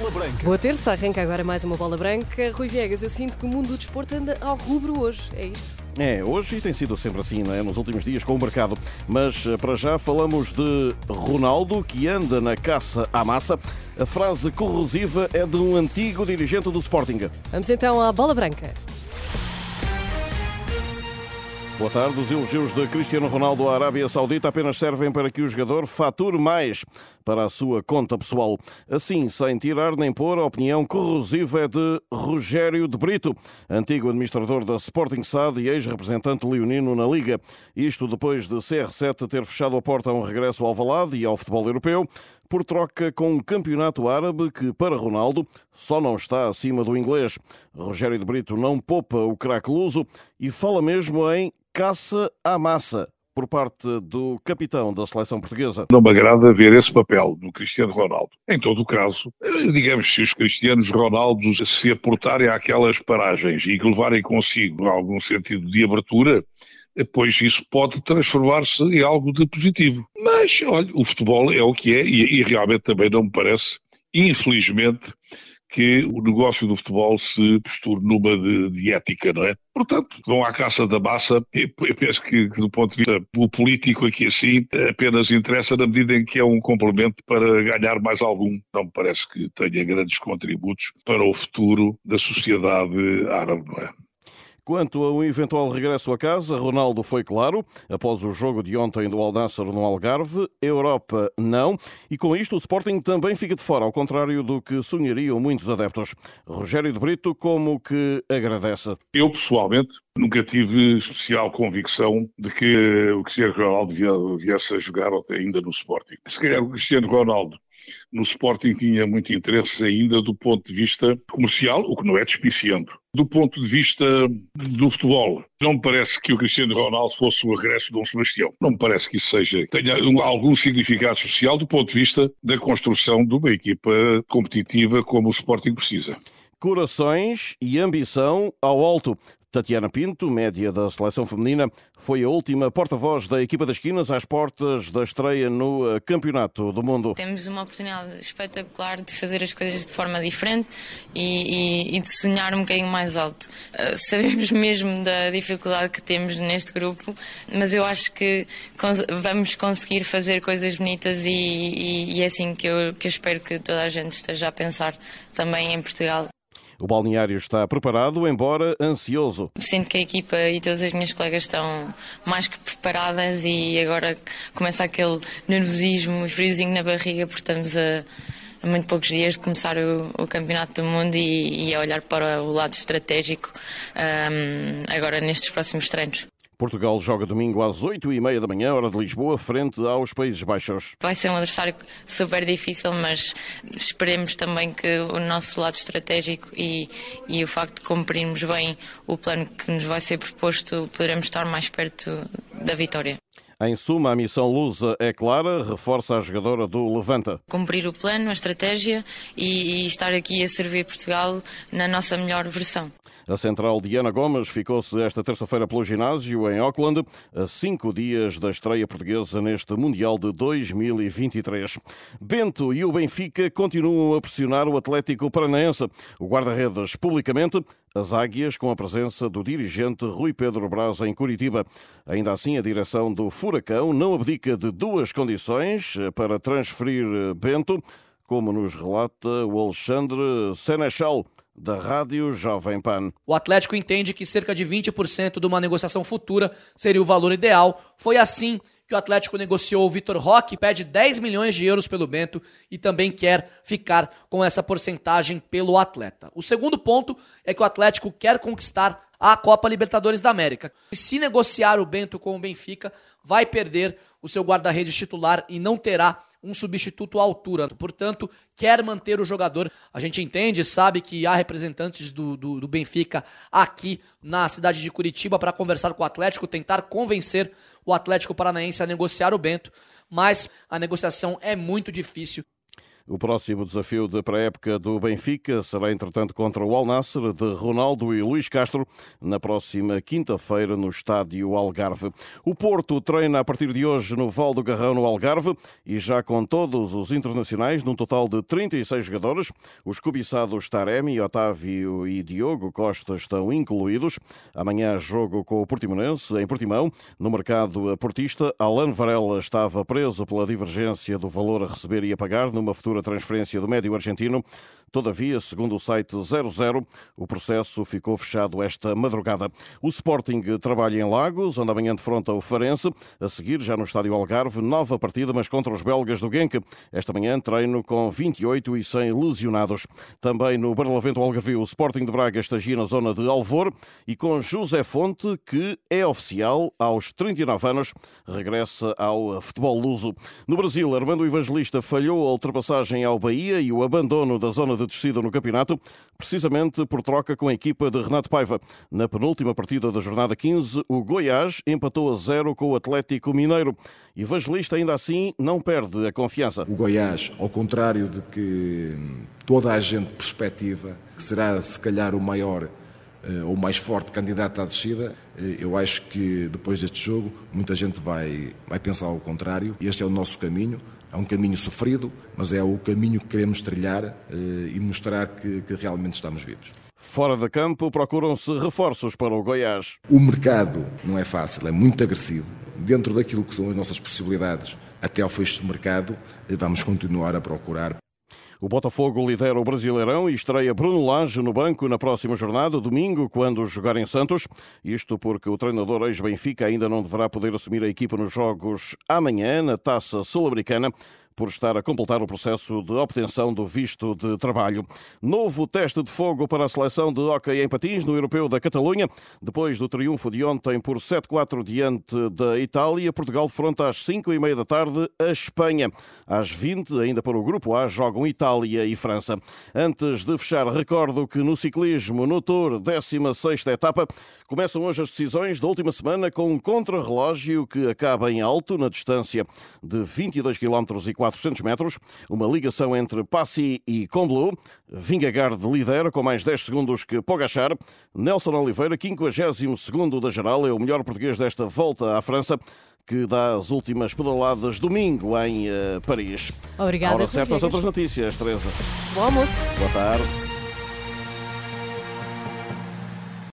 Bola Branca. Boa terça, arranca agora mais uma bola branca. Rui Viegas, eu sinto que o mundo do desporto anda ao rubro hoje. É isto? É, hoje e tem sido sempre assim, não é? Nos últimos dias com o mercado. Mas eh, para já falamos de Ronaldo, que anda na caça à massa. A frase corrosiva é de um antigo dirigente do Sporting. Vamos então à bola branca. Boa tarde. Os elogios de Cristiano Ronaldo à Arábia Saudita apenas servem para que o jogador fature mais para a sua conta pessoal. Assim, sem tirar nem pôr, a opinião corrosiva é de Rogério de Brito, antigo administrador da Sporting SAD e ex-representante leonino na Liga. Isto depois de CR7 ter fechado a porta a um regresso ao Valade e ao futebol europeu, por troca com um campeonato árabe que, para Ronaldo, só não está acima do inglês. Rogério de Brito não poupa o craque luso e fala mesmo em caça à massa por parte do capitão da seleção portuguesa. Não me agrada ver esse papel do Cristiano Ronaldo. Em todo o caso, digamos, se os Cristianos Ronaldos se aportarem àquelas paragens e que levarem consigo algum sentido de abertura, pois isso pode transformar-se em algo de positivo. Mas, olha, o futebol é o que é e, e realmente também não me parece, infelizmente, que o negócio do futebol se posture numa de, de, ética, não é? Portanto, vão à caça da massa. Eu penso que, do ponto de vista político aqui assim, apenas interessa na medida em que é um complemento para ganhar mais algum. Não me parece que tenha grandes contributos para o futuro da sociedade árabe, não é? Quanto a um eventual regresso a casa, Ronaldo foi claro, após o jogo de ontem do Al Nassr no Algarve, Europa não, e com isto o Sporting também fica de fora, ao contrário do que sonhariam muitos adeptos. Rogério de Brito como que agradece. Eu, pessoalmente, nunca tive especial convicção de que o Cristiano Ronaldo viesse a jogar ainda no Sporting. Se calhar o Cristiano Ronaldo no Sporting tinha muito interesse ainda do ponto de vista comercial, o que não é despiciando. Do ponto de vista do futebol, não me parece que o Cristiano Ronaldo fosse o regresso de Dom Sebastião. Não me parece que isso seja, tenha algum significado social do ponto de vista da construção de uma equipa competitiva como o Sporting precisa corações e ambição ao alto. Tatiana Pinto, média da seleção feminina, foi a última porta-voz da equipa das esquinas às portas da estreia no eh, Campeonato do Mundo. Temos uma oportunidade espetacular de fazer as coisas de forma diferente e, e, e de sonhar um bocadinho mais alto. Uh, sabemos mesmo da dificuldade que temos neste grupo, mas eu acho que vamos conseguir fazer coisas bonitas e, e é assim que eu, que eu espero que toda a gente esteja a pensar também em Portugal. O balneário está preparado, embora ansioso. Sinto que a equipa e todas as minhas colegas estão mais que preparadas e agora começa aquele nervosismo e friozinho na barriga porque estamos a, a muito poucos dias de começar o, o Campeonato do Mundo e, e, a olhar para o lado estratégico um, agora nestes próximos treinos. Portugal joga domingo às 8 e meia da manhã, hora de Lisboa, frente aos Países Baixos. Vai ser um adversário super difícil, mas esperemos também que o nosso lado estratégico e, e o facto de cumprirmos bem o plano que nos vai ser proposto, poderemos estar mais perto da vitória. Em suma, a missão lusa é clara, reforça a jogadora do Levanta. Cumprir o plano, a estratégia e, e estar aqui a servir Portugal na nossa melhor versão. A central Diana Gomes ficou-se esta terça-feira pelo ginásio em Auckland, a cinco dias da estreia portuguesa neste Mundial de 2023. Bento e o Benfica continuam a pressionar o Atlético Paranaense. O guarda-redes publicamente as águias com a presença do dirigente Rui Pedro Braz em Curitiba. Ainda assim, a direção do Furacão não abdica de duas condições para transferir Bento, como nos relata o Alexandre Senechal da Rádio Jovem Pan. O Atlético entende que cerca de 20% de uma negociação futura seria o valor ideal. Foi assim que o Atlético negociou o Vitor Roque, pede 10 milhões de euros pelo Bento e também quer ficar com essa porcentagem pelo atleta. O segundo ponto é que o Atlético quer conquistar a Copa Libertadores da América. Se negociar o Bento com o Benfica, vai perder o seu guarda-redes titular e não terá um substituto à altura. Portanto, quer manter o jogador. A gente entende, sabe que há representantes do, do, do Benfica aqui na cidade de Curitiba para conversar com o Atlético, tentar convencer o Atlético Paranaense a negociar o Bento, mas a negociação é muito difícil. O próximo desafio de pré-época do Benfica será, entretanto, contra o Al de Ronaldo e Luís Castro na próxima quinta-feira no estádio Algarve. O Porto treina a partir de hoje no Val do Garrão, no Algarve, e já com todos os internacionais, num total de 36 jogadores. Os cobiçados Taremi, Otávio e Diogo Costa estão incluídos. Amanhã jogo com o Portimonense, em Portimão. No mercado portista, Alan Varela estava preso pela divergência do valor a receber e a pagar numa futura transferência do médio argentino. Todavia, segundo o site 00, o processo ficou fechado esta madrugada. O Sporting trabalha em Lagos, onde amanhã defronta o Farense. A seguir, já no estádio Algarve, nova partida, mas contra os belgas do Genk. Esta manhã, treino com 28 e 100 lesionados. Também no Barlavento Algarvio, o Sporting de Braga estagia na zona de Alvor e com José Fonte, que é oficial aos 39 anos, regressa ao futebol luso. No Brasil, Armando Evangelista falhou a ultrapassagem ao Bahia e o abandono da zona de descida no campeonato, precisamente por troca com a equipa de Renato Paiva. Na penúltima partida da jornada 15, o Goiás empatou a zero com o Atlético Mineiro. Evangelista, ainda assim, não perde a confiança. O Goiás, ao contrário de que toda a gente perspectiva, que será se calhar o maior eh, ou mais forte candidato à descida, eh, eu acho que depois deste jogo muita gente vai, vai pensar ao contrário. Este é o nosso caminho. É um caminho sofrido, mas é o caminho que queremos trilhar eh, e mostrar que, que realmente estamos vivos. Fora de campo, procuram-se reforços para o Goiás. O mercado não é fácil, é muito agressivo. Dentro daquilo que são as nossas possibilidades, até ao fecho do mercado, vamos continuar a procurar o Botafogo lidera o Brasileirão e estreia Bruno Lage no banco na próxima jornada, domingo, quando jogar em Santos. Isto porque o treinador ex-Benfica ainda não deverá poder assumir a equipa nos jogos amanhã, na Taça Sul-Americana por estar a completar o processo de obtenção do visto de trabalho. Novo teste de fogo para a seleção de hóquei em patins no Europeu da Catalunha. Depois do triunfo de ontem por 7-4 diante da Itália, Portugal fronta às 5 e meia da tarde a Espanha. Às 20, ainda para o Grupo A, jogam Itália e França. Antes de fechar, recordo que no ciclismo, no Tour, 16ª etapa, começam hoje as decisões da última semana com um contrarrelógio que acaba em alto, na distância de 22 km e 4 400 metros, uma ligação entre Passy e Combloux. Vingegaard lidera com mais 10 segundos que Pogachar. Nelson Oliveira, 52º da geral, é o melhor português desta volta à França que dá as últimas pedaladas domingo em uh, Paris. Obrigada. Hora certas outras notícias, Teresa. Bom almoço. Boa tarde.